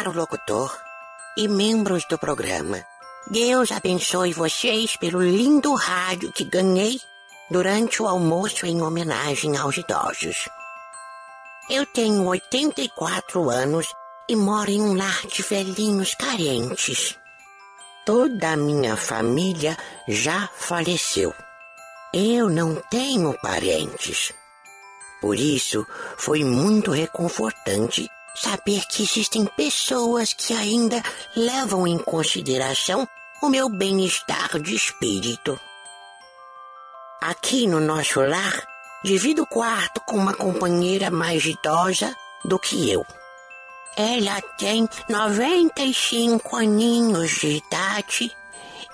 caro locutor e membros do programa. Deus abençoe vocês pelo lindo rádio que ganhei durante o almoço em homenagem aos idosos. Eu tenho 84 anos e moro em um lar de velhinhos carentes. Toda a minha família já faleceu. Eu não tenho parentes. Por isso, foi muito reconfortante saber que existem pessoas que ainda levam em consideração o meu bem-estar de espírito. Aqui no nosso lar, divido o quarto com uma companheira mais idosa do que eu. Ela tem 95 aninhos de idade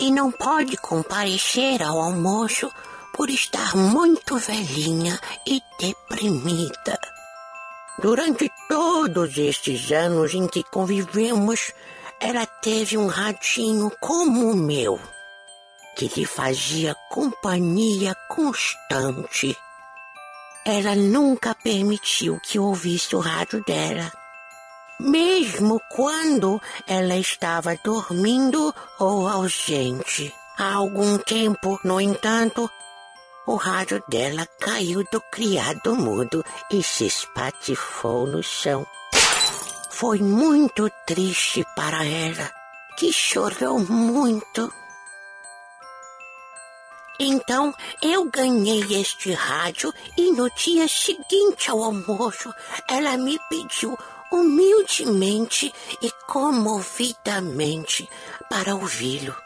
e não pode comparecer ao almoço por estar muito velhinha e deprimida. Durante todos estes anos em que convivemos, ela teve um ratinho como o meu, que lhe fazia companhia constante. Ela nunca permitiu que ouvisse o rádio dela, mesmo quando ela estava dormindo ou ausente. Há algum tempo, no entanto, o rádio dela caiu do criado mudo e se espatifou no chão. Foi muito triste para ela, que chorou muito. Então eu ganhei este rádio e no dia seguinte ao almoço ela me pediu humildemente e comovidamente para ouvi-lo.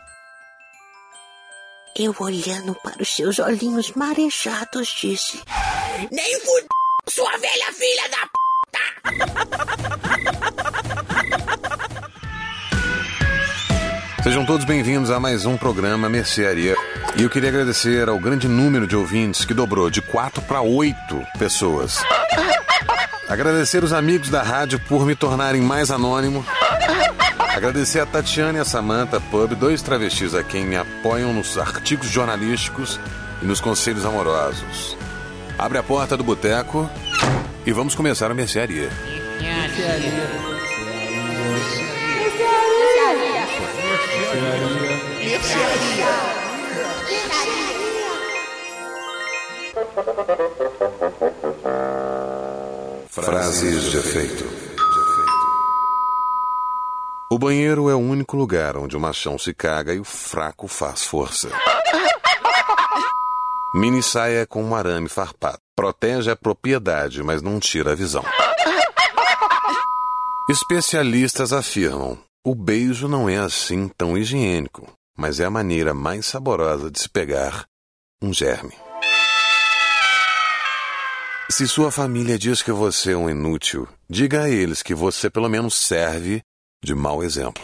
Eu olhando para os seus olhinhos marejados disse: Nem fud... sua velha filha da p. Sejam todos bem-vindos a mais um programa Mercearia. E eu queria agradecer ao grande número de ouvintes que dobrou de 4 para 8 pessoas. Agradecer os amigos da rádio por me tornarem mais anônimo. Agradecer a Tatiana e a Samantha Pub, dois travestis a quem me apoiam nos artigos jornalísticos e nos conselhos amorosos. Abre a porta do boteco e vamos começar a mercearia. Mercearia. Mercearia. Frases de efeito. O banheiro é o único lugar onde o machão se caga e o fraco faz força. Mini saia com um arame farpado. Protege a propriedade, mas não tira a visão. Especialistas afirmam: o beijo não é assim tão higiênico, mas é a maneira mais saborosa de se pegar um germe. Se sua família diz que você é um inútil, diga a eles que você pelo menos serve de mau exemplo.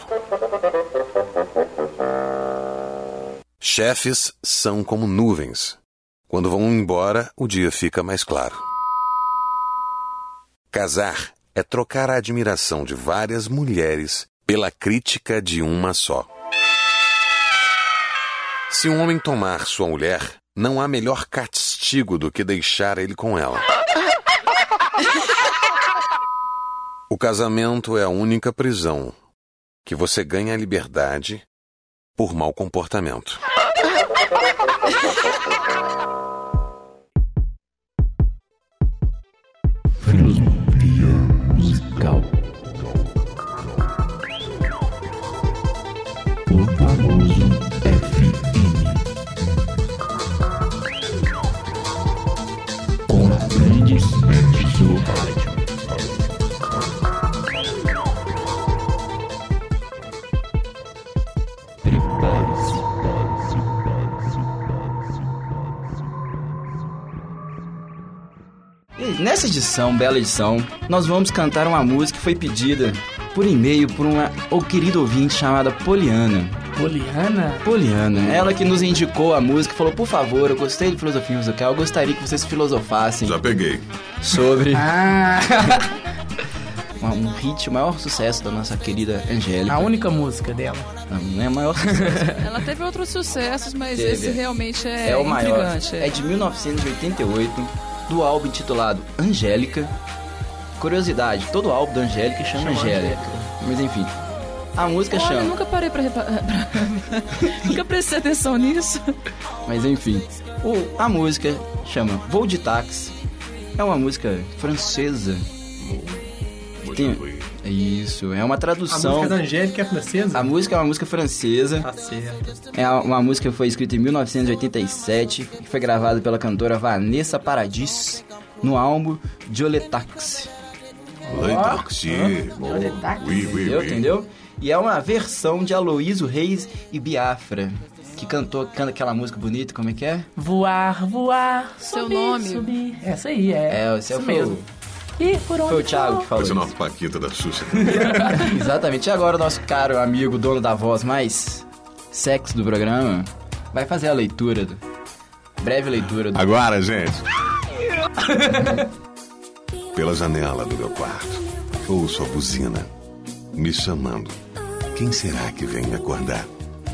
Chefes são como nuvens. Quando vão embora, o dia fica mais claro. Casar é trocar a admiração de várias mulheres pela crítica de uma só. Se um homem tomar sua mulher, não há melhor castigo do que deixar ele com ela. O casamento é a única prisão que você ganha a liberdade por mau comportamento. nessa edição, bela edição, nós vamos cantar uma música que foi pedida por e-mail por uma ou querida ouvinte chamada Poliana. Poliana? Poliana, ela que nos indicou a música, falou: por favor, eu gostei de filosofia musical, eu gostaria que vocês filosofassem Já peguei. sobre Ah, um hit, o maior sucesso da nossa querida Angélica. a única música dela. Não, não é o maior sucesso, Ela teve outros sucessos, mas Teve. esse realmente é, é, o maior. intrigante. É de 1988, do álbum intitulado Angélica. curiosidade, todo álbum da Angélica chama Angélica. Mas enfim, a música Olha, eu chama. nunca parei pra reparar. nunca prestei atenção nisso. Mas enfim, o- a música chama Voo de Táxi. É uma música francesa. Tem- isso, é uma A tradução. música da Angélica é francesa? A música é uma música francesa. Tá certo. É uma música que foi escrita em 1987 e foi gravada pela cantora Vanessa Paradis no álbum Joletax. Oui, oui, Entendeu? oui. Entendeu? E é uma versão de Aloysio Reis e Biafra, que cantou canta aquela música bonita, como é que é? Voar, voar, Seu subir, nome. subir. Essa aí, é. É, esse isso foi, mesmo. O, E por onde foi o Thiago que falou Parece isso. uma paquita da Xuxa. Exatamente. E agora o nosso caro amigo, dono da voz mais sexy do programa, vai fazer a leitura, do, breve leitura do... Agora, gente. Pela janela do meu quarto, ouço a buzina me chamando. Quem será que vem me acordar?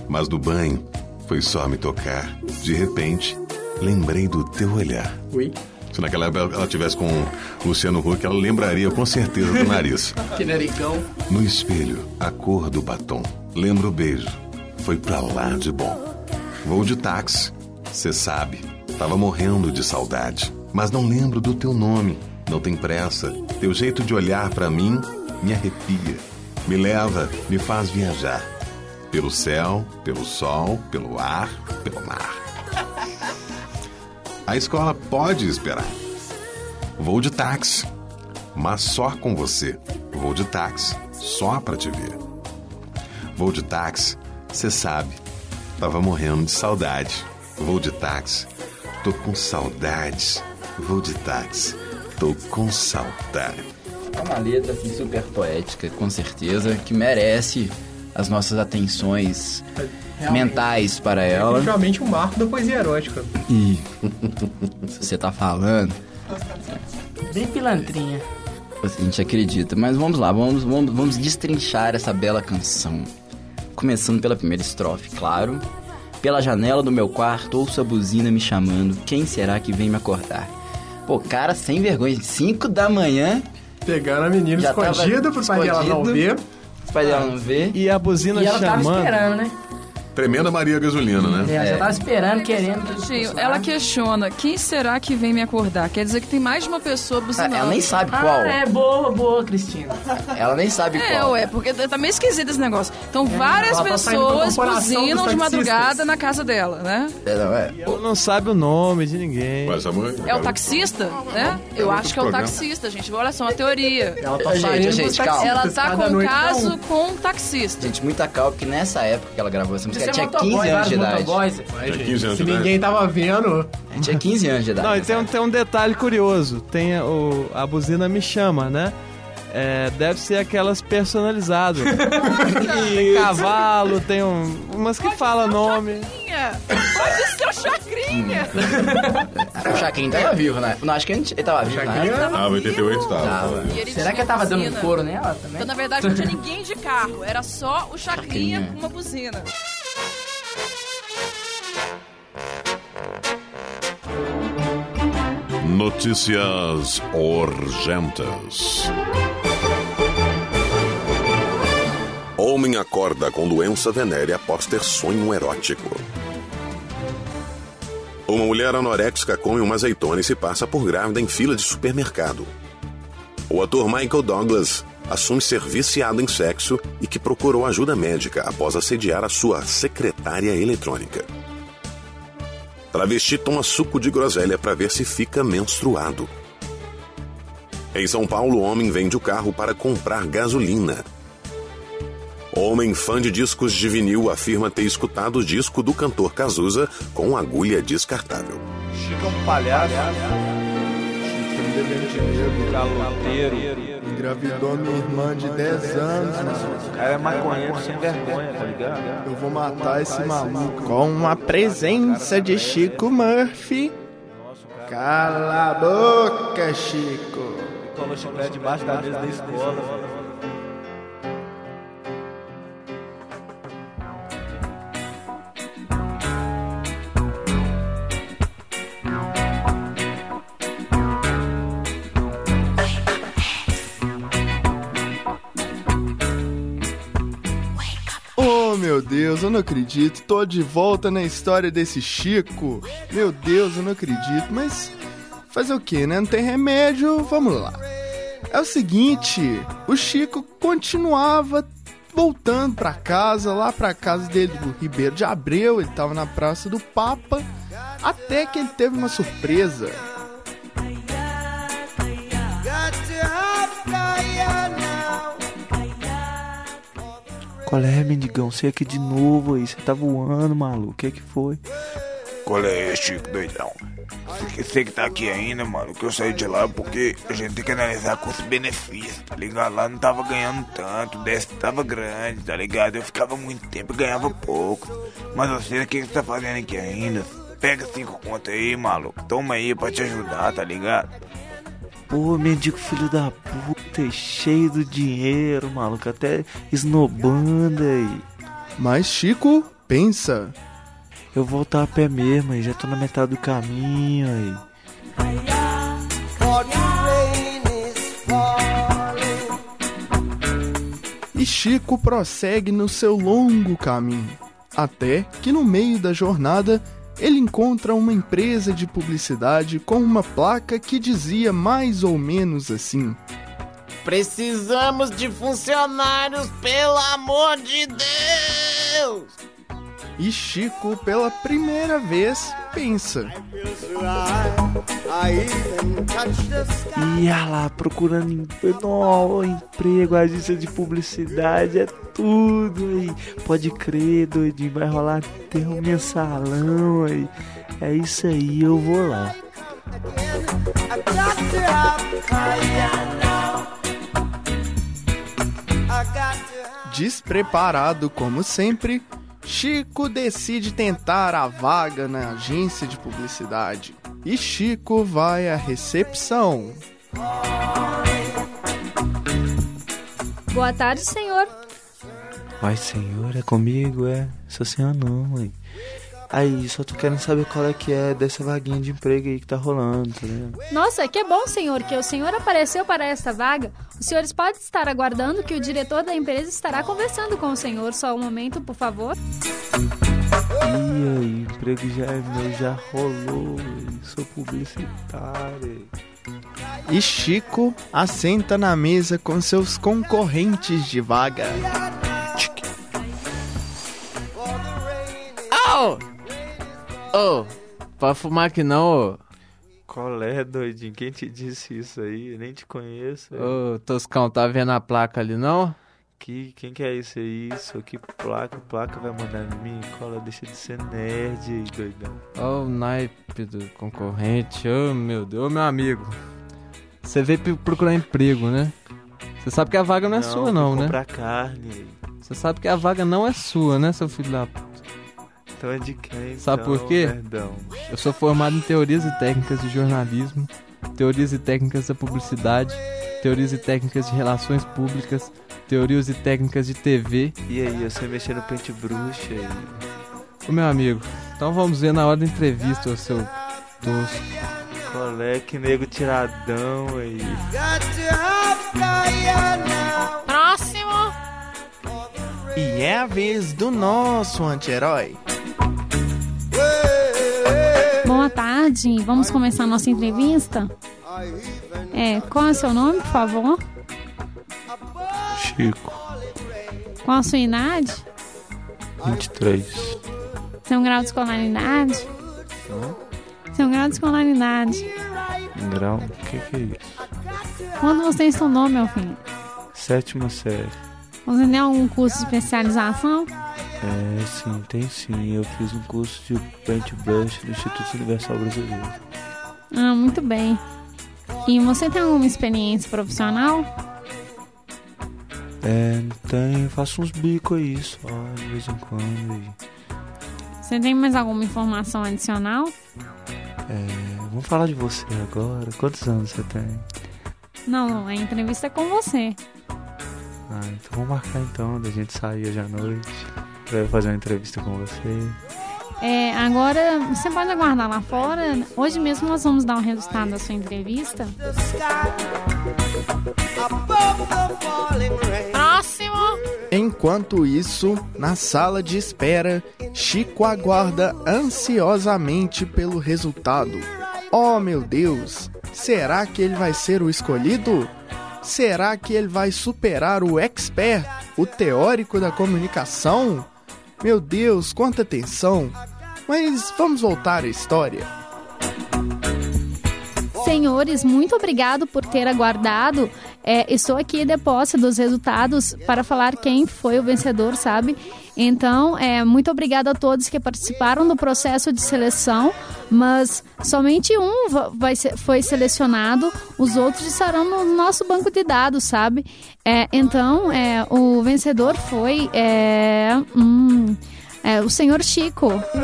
Mas no banho, foi só me tocar. De repente, lembrei do teu olhar. Ui, Se naquela época ela tivesse com o Luciano Huck, ela lembraria com certeza do nariz. que naricão. No espelho, a cor do batom. Lembro o beijo. Foi pra lá de bom. Vou de táxi, cê sabe. Tava morrendo de saudade. Mas não lembro do teu nome. Não tem pressa. Teu jeito de olhar pra mim me arrepia. Me leva, me faz viajar. Pelo céu, pelo sol, pelo ar, pelo mar. A escola pode esperar. Vou de táxi, mas só com você. Vou de táxi, só pra te ver. Vou de táxi, cê sabe, tava morrendo de saudade. Vou de táxi, tô com saudades. Vou de táxi, tô com saudade. É uma letra assim, super poética, com certeza, que merece as nossas atenções mentais para ela. Definitivamente um marco da poesia erótica. E se você tá falando, Bem pilantrinha. a gente acredita. Mas vamos lá, vamos, vamos, vamos destrinchar essa bela canção. Começando pela primeira estrofe, claro. Pela janela do meu quarto, ouço a buzina me chamando. Quem será que vem me acordar? Pô, cara sem vergonha. 5 da manhã, Pegando a menina escondida pro pai dela não ver. o pai dela não vê. E a buzina E ela tava chamando. esperando, né? Tremenda Maria Gasolina, né? É. já tava esperando, querendo. que Gente, ela questiona, quem será que vem me acordar? Quer dizer que tem mais de uma pessoa Ah, buzinando. Ela nem sabe Ah, qual. é boa, boa, Cristina. Ela nem sabe É, qual. ué, porque tá meio esquisito esse negócio. Então, várias ela tá pessoas buzinam de madrugada na casa dela, né? É, não, é. Ela não sabe o nome de ninguém. Mas, amor, É o taxista, né? Eu outro acho que é o programa. taxista, gente. Olha só, uma teoria. Ela tá Gente, gente, calma. Ela tá com um tá caso um. com um taxista. Gente, muita calma, porque nessa época que ela gravou essa música, É tinha 15 motoboy, anos de idade. motoboys. Ué, Tinha gente, 15 anos Se ninguém tava vendo, tinha 15 anos de idade. Não, e tem, um- tem um detalhe curioso. Tem a- o, a buzina me chama, né? É, deve ser aquelas personalizadas. tem cavalo, tem um, umas que fala nome. Chacrinha! Pode ser o Chacrinha! O Chacrinho tava vivo, né? Não, acho que ele ele tava vivo Chacrinha- época. Ah, 88 tava. Tava. Ele será que ela tava dando um couro nela também? Então, na verdade, não tinha ninguém de carro. Era só o Chacrinha Chacrinha. com uma buzina. Notícias urgentes. Homem acorda com doença venérea após ter sonho erótico. Uma mulher anoréxica come uma azeitona e se passa por grávida em fila de supermercado. O ator Michael Douglas assume ser viciado em sexo e que procurou ajuda médica após assediar a sua secretária eletrônica. Travesti toma suco de groselha para ver se fica menstruado. Em São Paulo, homem vende o carro para comprar gasolina. Homem fã de discos de vinil afirma ter escutado o disco do cantor Cazuza com agulha descartável. Chico é um palhaço. Dinheiro, caloteiro. Engravidou minha irmã de 10 anos, mano. O cara é maconheiro sem vergonha, tá ligado? Eu vou matar esse maluco. Com a presença de Chico Murphy. Cala a boca, Chico. Colou chiclete debaixo da mesa da escola. Não acredito. Tô de volta na história desse Chico. Meu Deus, eu não acredito. Mas fazer o que, né? Não tem remédio, vamos lá. É o seguinte, o Chico continuava voltando pra casa, lá pra casa dele do Ribeiro de Abreu, ele tava na Praça do Papa, até que ele teve uma surpresa. Qual é, mendigão? Você aqui de novo aí, você tá voando, maluco. O que que foi? É, Chico, doidão? Você que tá aqui ainda, mano, que eu saí de lá porque a gente tem que analisar custo-benefício, tá ligado? Lá não tava ganhando tanto, o déficit tava grande, tá ligado? Eu ficava muito tempo e ganhava pouco. Mas você, o que você tá fazendo aqui ainda? Pega cinco contas aí, maluco. Toma aí pra te ajudar, tá ligado? Pô, mendigo filho da puta, é cheio do dinheiro, maluco. Até esnobando aí. Mas Chico pensa. Eu vou voltar a pé mesmo aí, já tô na metade do caminho aí. E Chico prossegue no seu longo caminho, até que no meio da jornada ele encontra uma empresa de publicidade com uma placa que dizia mais ou menos assim: Precisamos de funcionários, pelo amor de Deus! E Chico, pela primeira vez, pensa. Ia lá procurando em- no, emprego, agência de publicidade, é tudo aí. Pode crer, doidinho, vai rolar até um mensalão aí. É isso aí, eu vou lá. Despreparado como sempre, Chico decide tentar a vaga na agência de publicidade. E Chico vai à recepção. Boa tarde, senhor. Vai, senhor, é comigo, é? Sou senhor não, mãe. Aí, só tô querendo saber qual é que é dessa vaguinha de emprego aí que tá rolando, tá vendo? Nossa, que bom, senhor, que o senhor apareceu para esta vaga. Os senhores podem estar aguardando que o diretor da empresa estará conversando com o senhor. Só um momento, por favor. E aí, emprego já é meu, já rolou, sou publicitário. E Chico assenta na mesa com seus concorrentes de vaga. Ô! Ô! Pode fumar aqui não, ô. Qual é, doidinho? Quem te disse isso aí? Eu nem te conheço. Ô, Toscão, tá vendo a placa ali não? Que, quem que é isso aí? Isso, que placa, placa vai mandar em mim? Cola, deixa de ser nerd aí, doidão. Ó o naipe do concorrente, ô meu Deus, meu amigo. Você veio procurar emprego, né? Você sabe que a vaga não é sua não, né? comprar carne. Você sabe que a vaga não é sua, né, seu filho da... Então é de quem? Sabe então, por quê? Perdão. Eu sou formado em teorias e técnicas de jornalismo, teorias e técnicas da publicidade, teorias e técnicas de relações públicas, teorias e técnicas de TV. E aí, você mexendo no pente bruxa aí? Ô meu amigo, então vamos ver na hora da entrevista, ô seu tosco. Qual é que nego tiradão aí? Próximo! E é a vez do nosso anti-herói. Tarde. Vamos começar a nossa entrevista? É, qual é o seu nome, por favor? Chico, Qual a sua idade? 23. Seu grau de escolaridade? Hã? Seu grau de escolaridade. Grau? O que que é isso? Quando você estudou, meu filho? Sétima série. Você tem algum curso de especialização? É, sim, tem sim. Eu fiz um curso de paintbrush no Instituto Universal Brasileiro. Ah, muito bem. E você tem alguma experiência profissional? É, tem, faço uns bicos aí só, de vez em quando. Você tem mais alguma informação adicional? É, vamos falar de você agora. Quantos anos você tem? Não, a entrevista é com você. Ah, então vamos marcar então, da gente sair hoje à noite. Eu fazer uma entrevista com você. É, agora, você pode aguardar lá fora. Hoje mesmo nós vamos dar o resultado da sua entrevista. Próximo! Enquanto isso, na sala de espera, Chico aguarda ansiosamente pelo resultado. Oh meu Deus, será que ele vai ser o escolhido? Será que ele vai superar o expert, o teórico da comunicação? Meu Deus, quanta tensão! Mas vamos voltar à história. Senhores, muito obrigado por ter aguardado. É, estou aqui de posse dos resultados para falar quem foi o vencedor, sabe? Então, é, muito obrigada a todos que participaram do processo de seleção, mas somente um va- vai ser, foi selecionado, os outros estarão no nosso banco de dados, sabe? É, então, é, o vencedor foi é, hum, é, o senhor Chico. filho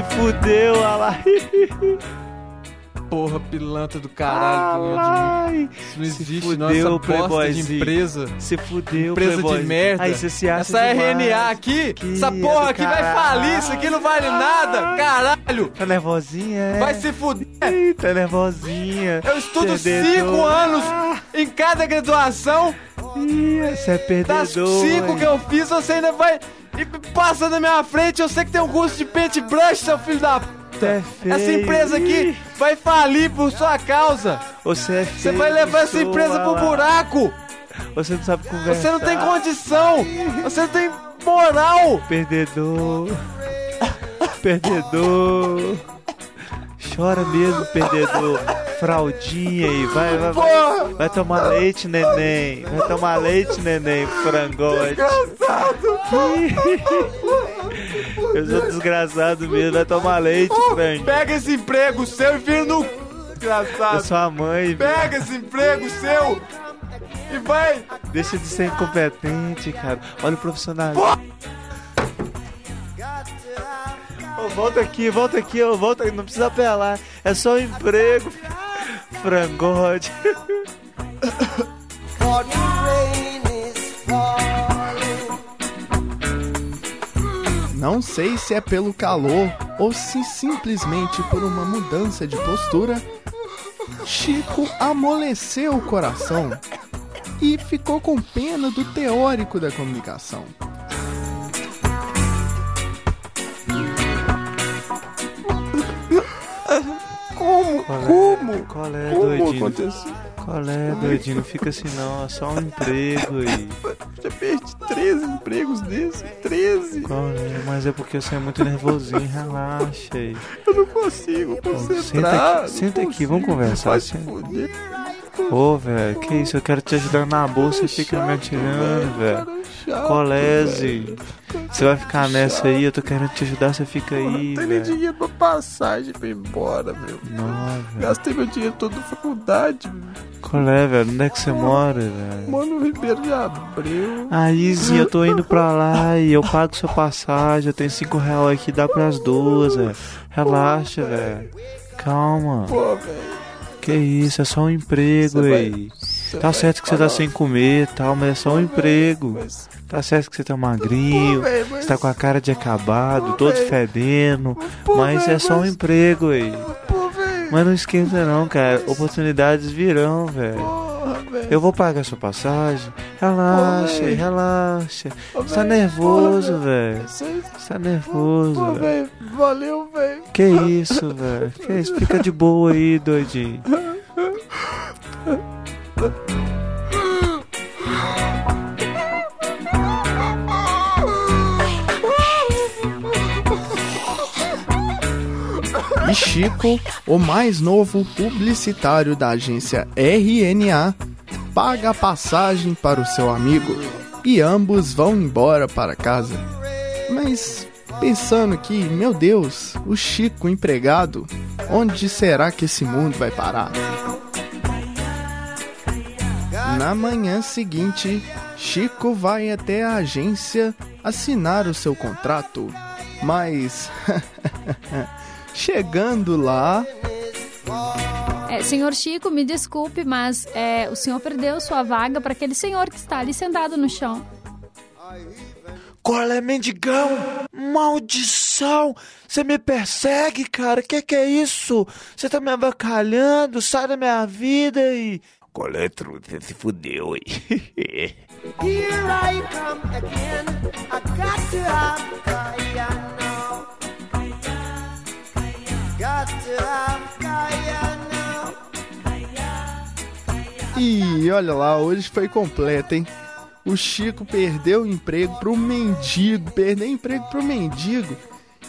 Se fudeu, olha lá. Porra, pilantra do caralho. de mim. Isso não existe, fudeu, nossa bosta de playboyzinho. empresa. Se fudeu, Empresa de playboy. merda. Aí você se acha Essa demais. RNA aqui, Que essa porra aqui vai caralho. falir, isso aqui não vale nada, caralho. Tá nervosinha, é? Vai se fuder. Ih, Tá nervosinha. Eu estudo cinco anos em cada graduação. Ih, você é perdedor. Das cinco que eu fiz, você ainda vai e passa na minha frente. Eu sei que tem um curso de paintbrush, seu filho da p. é feio. Essa empresa aqui vai falir por sua causa. Você é feio. Você vai levar essa empresa pro buraco. Você não sabe conversar. Você não tem condição. Você não tem moral. Perdedor. Perdedor. Chora mesmo, perdedor. Fraldinha aí, vai, vai, vai. Vai tomar leite, neném. Vai tomar leite, neném, frangote. Eu sou desgraçado mesmo, vai tomar leite, frango. Pega esse emprego seu e vira no... Engraçado. Eu sou a mãe, Pega esse emprego seu e vai. Deixa de ser incompetente, cara. Olha o profissionalismo. Ô, volta aqui, volta aqui, ô, volta aqui, não precisa apelar. É só um emprego. Frangote. Não sei se é pelo calor ou se simplesmente por uma mudança de postura, Chico amoleceu o coração e ficou com pena do teórico da comunicação. Qual é? Como? Qual é, Como doidinho? aconteceu? Qual é, doidinho? Não fica assim não, é só um emprego aí. Já perdi 13 empregos desses, 13. Qual é? Mas é porque você é muito nervosinho, relaxa aí. Eu não consigo Senta concentrar. aqui, senta aqui, vamos conversar. Vai se Senta. fuder. Ô, velho, que isso? Eu quero te ajudar na bolsa e fica me atirando, velho. Colese, você vai ficar nessa aí, eu tô querendo te ajudar, você fica aí, Não tem nem velho. dinheiro pra passagem pra ir embora, meu. Não, velho. Gastei meu dinheiro todo na faculdade, meu. Qual é, velho? Onde é que você mora, velho? Mano, o Ribeiro de Abreu. Aí, Zi, eu tô indo pra lá e eu pago sua passagem, eu tenho 5 reais aqui, dá pras duas, velho. Relaxa, velho. Calma. Pô, velho. Que isso, é só um emprego vai- você Tá certo que você tá sem comer e tal, mas é só um emprego. Tá certo que você tá magrinho, Pô, mas- você tá com a cara de acabado, Pô, todo velho. fedendo, Pô, mas velho, é só um mas- emprego aí. Mas não esquenta não, cara. Oportunidades virão, velho. Porra, velho. Eu vou pagar sua passagem. Relaxa, relaxa. Ô, Você tá nervoso, velho. Você- tá nervoso, velho. Valeu, velho. Que isso, velho. Que isso? Fica de boa aí, doidinho. E Chico, o mais novo publicitário da agência RNA, paga a passagem para o seu amigo e ambos vão embora para casa. Mas pensando que, meu Deus, o Chico empregado, onde será que esse mundo vai parar? Na manhã seguinte, Chico vai até a agência assinar o seu contrato, mas chegando lá, É, senhor Chico, me desculpe, mas é, o senhor perdeu sua vaga para aquele senhor que está ali sentado no chão. Qual é, mendigão? Maldição! Você me persegue, cara? Que que é isso? Você tá me avacalhando? Sai da minha vida e... Qual é? Você se fudeu aí. Here I come again. I got to have E olha lá, hoje foi completo, hein? O Chico perdeu o emprego pro mendigo, perdeu o emprego pro mendigo.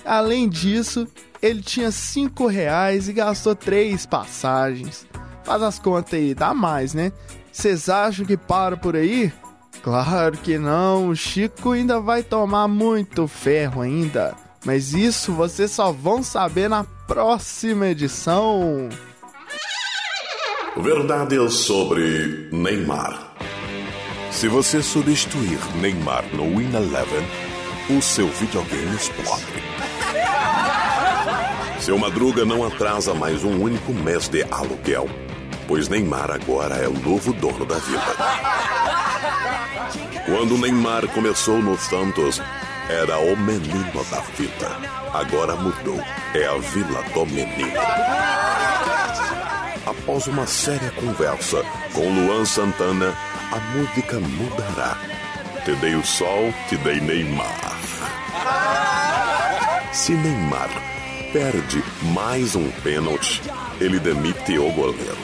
Além disso, ele tinha cinco reais e gastou três passagens. Faz as contas aí, dá mais, né? Vocês acham que para por aí? Claro que não, o Chico ainda vai tomar muito ferro ainda. Mas isso vocês só vão saber na próxima edição. Verdades sobre Neymar. Se você substituir Neymar no Win Eleven, o seu videogame explode. Seu Madruga não atrasa mais um único mês de aluguel, pois Neymar agora é o novo dono da vila. Quando Neymar começou no Santos, era o menino da fita. Agora mudou, é a Vila do Menino. Após uma séria conversa com Luan Santana, a música mudará. Te dei o sol, te dei Neymar. Se Neymar perde mais um pênalti, ele demite o goleiro.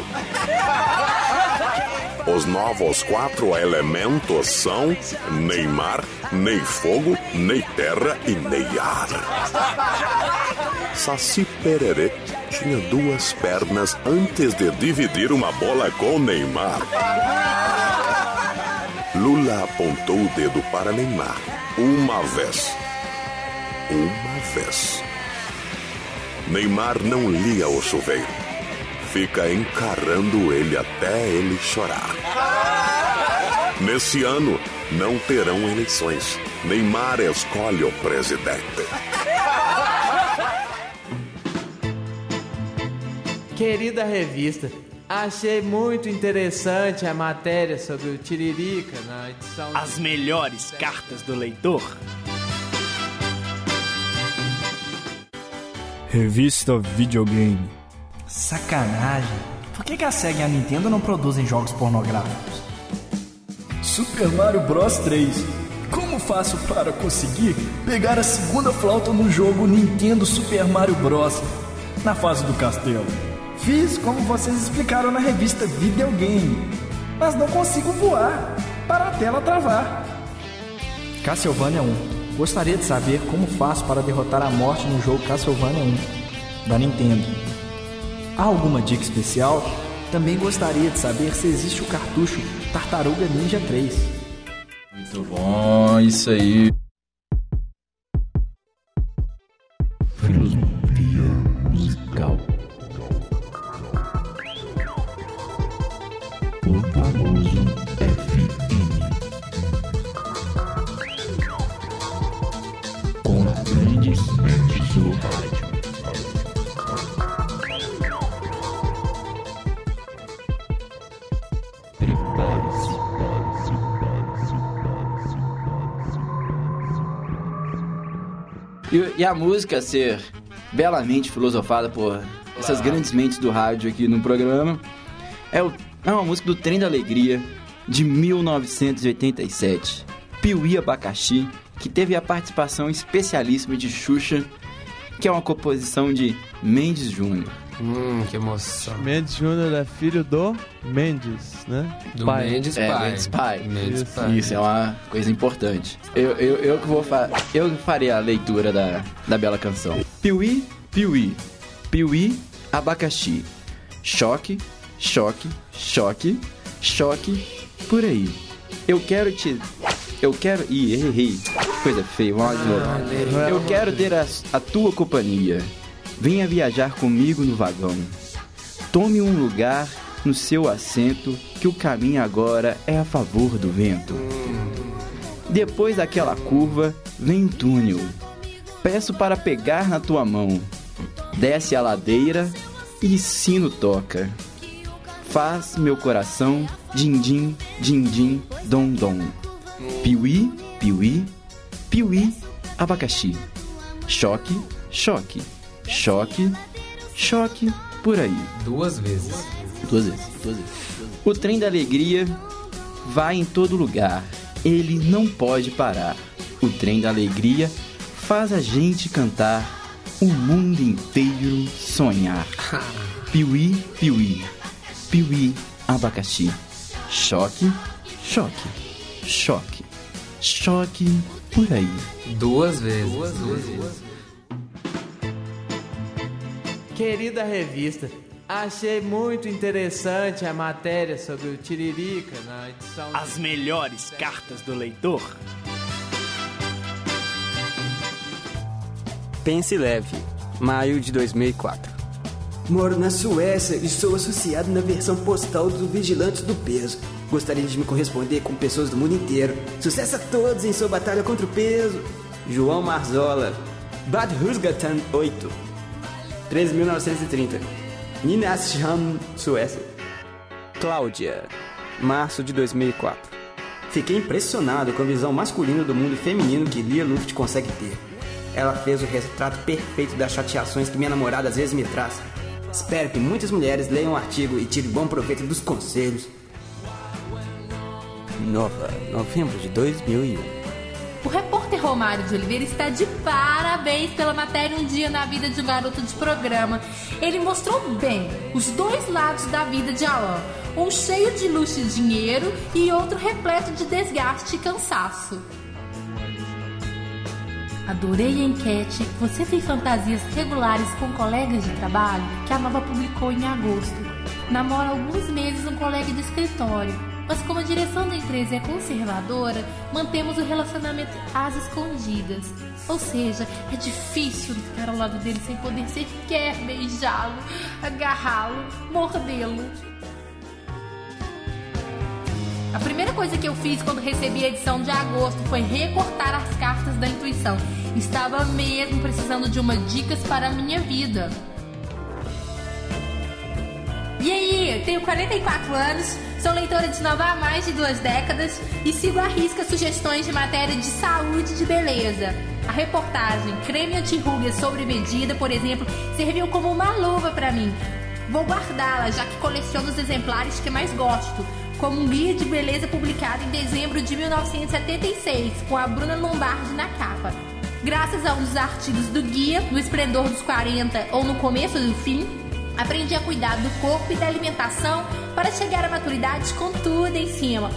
Os novos quatro elementos são Neymar, Ney Fogo, Ney Terra e Ney Ar. Saci Pererê tinha duas pernas antes de dividir uma bola com Neymar. Lula apontou o dedo para Neymar uma vez. Uma vez. Neymar não lia o chuveiro. Fica encarando ele até ele chorar. Nesse ano, não terão eleições. Neymar escolhe o presidente. Querida revista, achei muito interessante a matéria sobre o Tiririca na edição. As melhores cartas do leitor. Revista Videogame. Sacanagem. Por que, que a SEGA e a Nintendo não produzem jogos pornográficos? Super Mario Bros 3. Como faço para conseguir pegar a segunda flauta no jogo Nintendo Super Mario Bros. na fase do castelo? Fiz como vocês explicaram na revista Videogame, mas não consigo voar para a tela travar. Castlevania 1. Gostaria de saber como faço para derrotar a morte no jogo Castlevania 1 da Nintendo. Há alguma dica especial? Também gostaria de saber se existe o cartucho Tartaruga Ninja 3. Muito bom, isso aí. E, a música ser belamente filosofada por essas grandes mentes do rádio aqui no programa é, o- é uma música do Trem da Alegria de 1987. Piuí Abacaxi, que teve a participação especialíssima de Xuxa, que é uma composição de Mendes Júnior. Hum, que emoção. Mendes Júnior é filho do Mendes, né? Do Mendes é, pai. Mendes pai. Mendes Isso, pai. Isso é uma coisa importante. Eu, eu, eu que vou fa eu farei a leitura da, da bela canção. Piuí, piuí, piuí, abacaxi. Choque, choque, choque, choque, por aí. Eu quero te... Eu quero... Ih, errei. Coisa feia, vamos lá de novo. Eu quero ter a, a tua companhia. Venha viajar comigo no vagão. Tome um lugar no seu assento, que o caminho agora é a favor do vento. Depois daquela curva, vem um túnel. Peço para pegar na tua mão. Desce a ladeira e sino toca. Faz meu coração din-din, din-din, dom-dom. Piuí, piuí, piuí, abacaxi. Choque, choque, choque, choque, por aí. Duas vezes. Duas vezes, duas vezes. O trem da alegria vai em todo lugar. Ele não pode parar. O trem da alegria faz a gente cantar. O mundo inteiro sonhar. Piuí, piuí, piuí, abacaxi. Choque, choque, choque, choque, por aí. Duas vezes. Duas vezes. Querida revista, achei muito interessante a matéria sobre o Tiririca na edição. As melhores cartas do leitor. Pense leve, maio de 2004. Moro na Suécia e sou associado na versão postal dos Vigilantes do Peso. Gostaria de me corresponder com pessoas do mundo inteiro. Sucesso a todos em sua batalha contra o peso. João Marzola, Bad Husgatan 8. 13.930. Nynäshamn, Suécia. Cláudia, março de 2004. Fiquei impressionado com a visão masculina do mundo feminino que Lia Luft consegue ter. Ela fez o retrato perfeito das chateações que minha namorada às vezes me traz. Espero que muitas mulheres leiam o artigo e tirem bom proveito dos conselhos. Nova, novembro de 2001. O repórter Romário de Oliveira está de parabéns pela matéria Um Dia na Vida de um Garoto de Programa. Ele mostrou bem os dois lados da vida de Alan: um cheio de luxo e dinheiro e outro repleto de desgaste e cansaço. Adorei a enquete. Você tem fantasias regulares com colegas de trabalho? Que a Nova publicou em agosto. Namora alguns meses um colega de escritório. Mas como a direção da empresa é conservadora, mantemos o relacionamento às escondidas. Ou seja, é difícil ficar ao lado dele sem poder sequer beijá-lo, agarrá-lo, mordê-lo. A primeira coisa que eu fiz quando recebi a edição de agosto foi recortar as cartas da intuição. Estava mesmo precisando de uma dicas para a minha vida. E aí, tenho 44 anos, sou leitora de Nova há mais de duas décadas e sigo à risca sugestões de matéria de saúde e de beleza. A reportagem Creme Anti-Rugas sobre medida, por exemplo, serviu como uma luva para mim. Vou guardá-la, já que coleciono os exemplares que mais gosto, como um guia de beleza publicado em dezembro de 1976, com a Bruna Lombardi na capa. Graças a um dos artigos do guia, no esplendor dos 40 ou no começo do fim, aprendi a cuidar do corpo e da alimentação para chegar à maturidade com tudo em cima.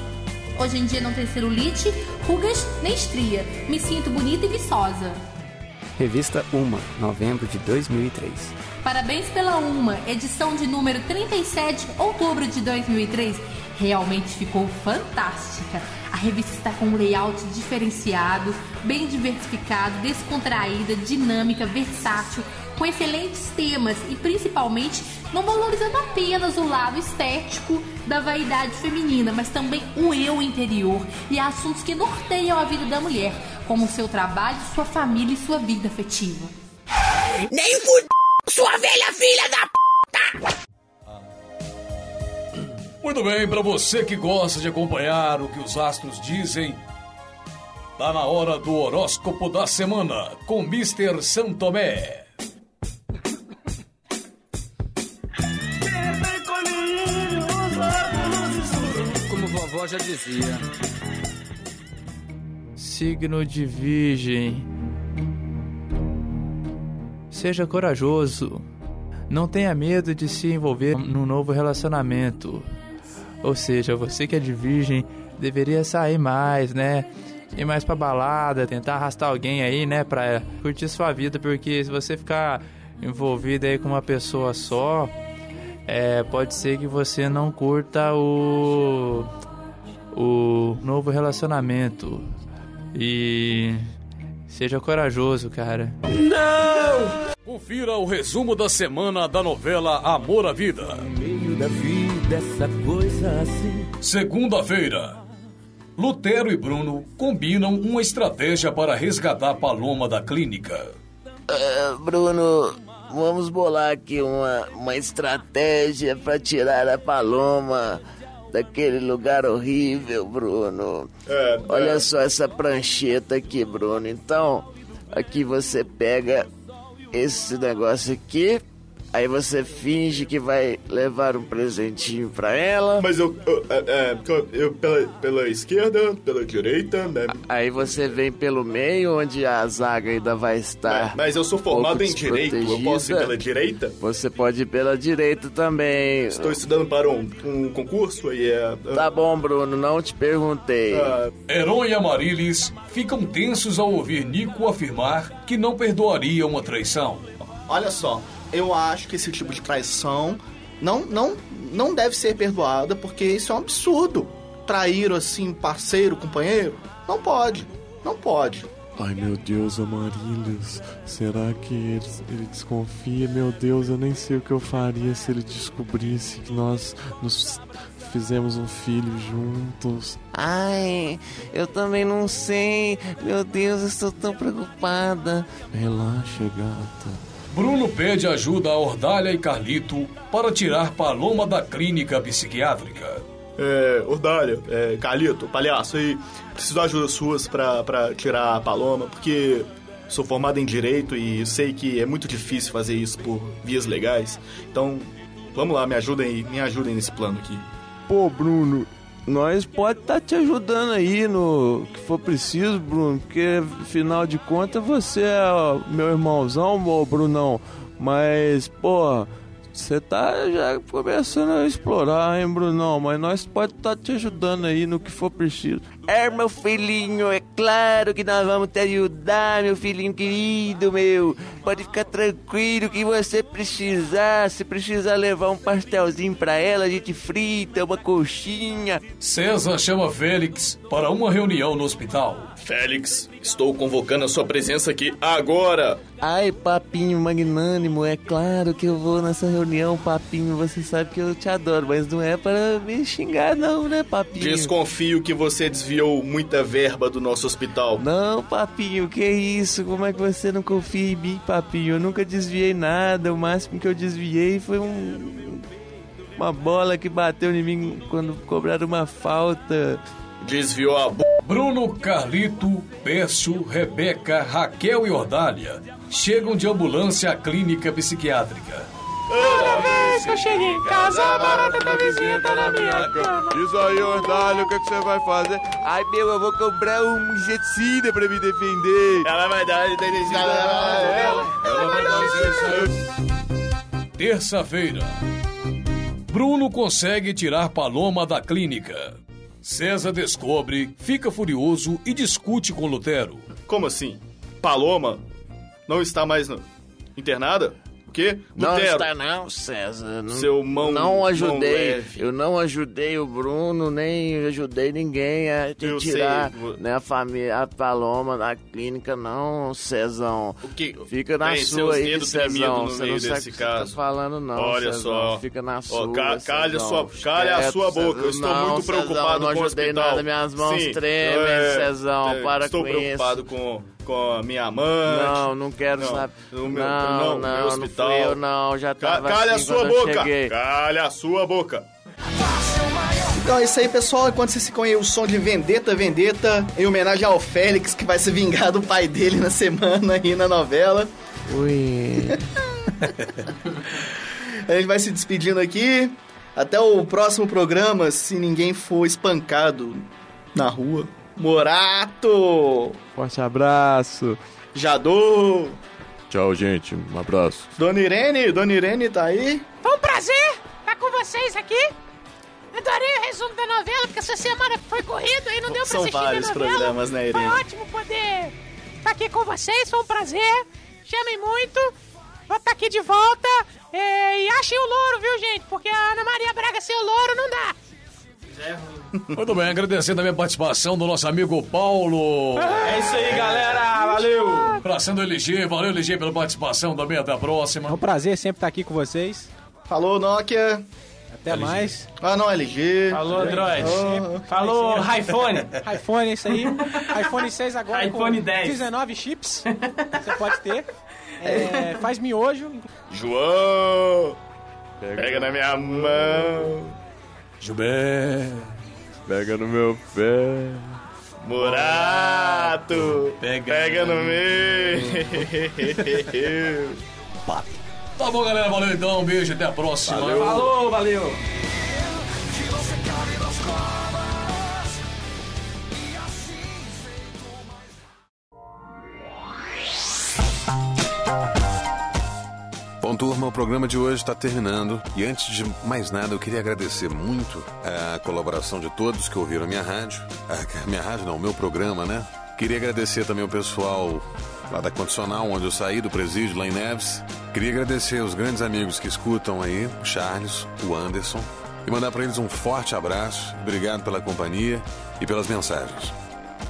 Hoje em dia não tem celulite, rugas nem estria. Me sinto bonita e viçosa. Revista Uma, novembro de 2003. Parabéns pela Uma, edição de número 37, outubro de 2003. Realmente ficou fantástica. A revista está com um layout diferenciado, bem diversificado, descontraída, dinâmica, versátil, com excelentes temas e principalmente não valorizando apenas o lado estético da vaidade feminina, mas também o eu interior e assuntos que norteiam a vida da mulher, como seu trabalho, sua família e sua vida afetiva. Nem fud... sua velha filha da p... Muito bem, para você que gosta de acompanhar o que os astros dizem, tá na hora do horóscopo da semana com Mr. Santomé. Vovó já dizia. Signo de Virgem. Seja corajoso. Não tenha medo de se envolver num novo relacionamento. Ou seja, você que é de virgem deveria sair mais, né? Ir mais pra balada, tentar arrastar alguém aí, né? Pra curtir sua vida, porque se você ficar envolvido aí com uma pessoa só, é, pode ser que você não curta o o novo relacionamento e seja corajoso, cara. Não! Confira o resumo da semana da novela Amor à Vida. meio da vida, essa coisa assim. Segunda-feira. Lutero e Bruno combinam uma estratégia para resgatar Paloma da clínica. Ah, Bruno, vamos bolar aqui uma, uma estratégia pra tirar a Paloma daquele lugar horrível, Bruno. É, Olha é. só essa prancheta aqui, Bruno. Então, aqui você pega esse negócio aqui, aí você finge que vai levar um presentinho pra ela. Mas eu, eu, é, é, eu pela, pela esquerda, pela direita, né? Aí você vem pelo meio, onde a zaga ainda vai estar. Mas eu sou formado em direito, eu posso ir pela direita? Você pode ir pela direita também. Estou estudando para um, um concurso e é. Tá bom, Bruno, não te perguntei. Ah, Heron e Amarilis ficam tensos ao ouvir Nico afirmar que não perdoaria uma traição. Olha só, eu acho que esse tipo de traição não, não, não deve ser perdoada, porque isso é um absurdo. Trair assim, parceiro, companheiro, não pode. Não pode. Ai meu Deus, Amarílios, será que ele, ele desconfia? Meu Deus, eu nem sei o que eu faria se ele descobrisse que nós nos fizemos um filho juntos. Ai, eu também não sei. Meu Deus, eu estou tão preocupada. Relaxa, gata. Bruno pede ajuda a Ordalha e Carlito para tirar Paloma da clínica psiquiátrica. É, Ordália, é, Carlito, palhaço, aí preciso de ajuda suas pra, pra tirar a Paloma, porque sou formado em Direito e sei que é muito difícil fazer isso por vias legais. Então, vamos lá, me ajudem, me ajudem nesse plano aqui. Pô, Bruno, nós pode estar te ajudando aí no que for preciso, Bruno, porque afinal de contas você é meu irmãozão, ô Brunão. Mas, pô, você tá já começando a explorar, hein, Brunão? Mas nós pode estar te ajudando aí no que for preciso. É, meu filhinho, é claro que nós vamos te ajudar, meu filhinho querido, meu. Pode ficar tranquilo que você precisar, se precisar levar um pastelzinho pra ela, a gente frita, uma coxinha. César chama Félix para uma reunião no hospital. Félix, estou convocando a sua presença aqui agora. Ai, papinho magnânimo, é claro que eu vou nessa reunião, papinho. Você sabe que eu te adoro, mas não é para me xingar, não, né, papinho? Desconfio que você desviou muita verba do nosso hospital. Não, papinho, que isso? Como é que você não confia em mim, papinho? Eu nunca desviei nada. O máximo que eu desviei foi um. Uma bola que bateu em mim quando cobraram uma falta. Desviou a b... Bruno, Carlito, Pércio, Rebeca, Raquel e Ordália chegam de ambulância à clínica psiquiátrica. Toda vez que eu chego em casa, a barata da vizinha tá na minha cama. Diz aí, Ordalho, o que, que você vai fazer? Ai, meu, eu vou comprar um inseticida pra me defender. Ela vai dar Ela vai dar Terça-feira. Bruno consegue tirar Paloma da clínica. César descobre, fica furioso e discute com Lutero. Como assim? Paloma não está mais no... internada? O quê? Não Lutero, está não, César. Não, Seu mão- Não mão ajudei. leve. eu não ajudei o Bruno, nem ajudei ninguém a te Eu tirar sei, né, a família, a Paloma da clínica, não, Cezão. O que? Fica na Bem, sua aí, Cezão. Você não sabe o que tá falando, não. Olha Cezão. só. Fica na sua. ca- calha sua- calha a sua boca, eu estou Não, muito Cezão, preocupado não com o ajudei hospital. nada, minhas mãos Sim, tremem, é, Cezão. é, Para Estou com isso. preocupado com, com a minha amante. Não, não quero Não, saber. meu- não, não, não, meu não, hospital. fui eu, não. Já tava calha assim a sua boca! cheguei. Calha a sua boca! Então é isso aí, pessoal. Enquanto vocês ficam aí o som de Vendetta, Vendetta, em homenagem ao Félix, que vai se vingar do pai dele na semana aí na novela. Ui. A gente vai se despedindo aqui. Até o próximo programa, se ninguém for espancado na rua. Morato! Forte abraço. Jadô! Tchau, gente. Um abraço. Dona Irene, Dona Irene tá aí? Foi um prazer estar com vocês aqui. Adorei o resumo da novela, porque essa semana foi corrida e não deu pra São assistir vários a novela. programas, né, Foi Irene? ótimo poder estar aqui com vocês, foi um prazer. Chamem muito. Vou estar aqui de volta. E achem o louro, viu, gente? Porque a Ana Maria Braga sem o louro não dá. Muito bem, agradecendo a minha participação do nosso amigo Paulo. É isso aí, galera. Valeu. Abraçando o LG, valeu LG pela participação também, até a próxima. É um prazer sempre estar aqui com vocês. Falou, Nokia. Até mais. Ah, não, LG. Falou, Android. Oh. Falou, iPhone. iPhone, é isso aí. iPhone 6 agora iPhone com 10. 19 chips. Você pode ter. é, faz miojo. João! Pega na minha mão! Gilberto, pega no meu pé. Murato! Pega, Pega no meu! Tá bom, galera. Valeu então. Um beijo. Até a próxima. Valeu. Falou, valeu. Bom, turma, o programa de hoje está terminando. E antes de mais nada, eu queria agradecer muito a colaboração de todos que ouviram a minha rádio. A minha rádio não, o meu programa, né? Queria agradecer também o pessoal lá da Condicional, onde eu saí do presídio, lá em Neves. Queria agradecer os grandes amigos que escutam aí, o Charles, o Anderson. E mandar para eles um forte abraço. Obrigado pela companhia e pelas mensagens.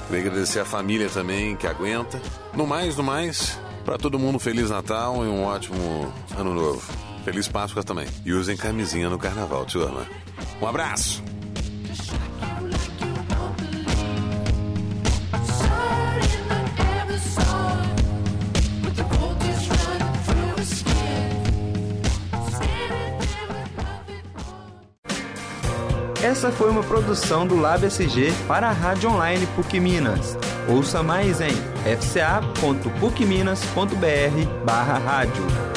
Queria agradecer a família também que aguenta. No mais, no mais, para todo mundo, Feliz Natal e um ótimo Ano Novo. Feliz Páscoa também. E usem camisinha no carnaval, turma. Um abraço! Essa foi uma produção do Lab SG para a Rádio Online PUC Minas. Ouça mais em fca.pucminas.br barra rádio.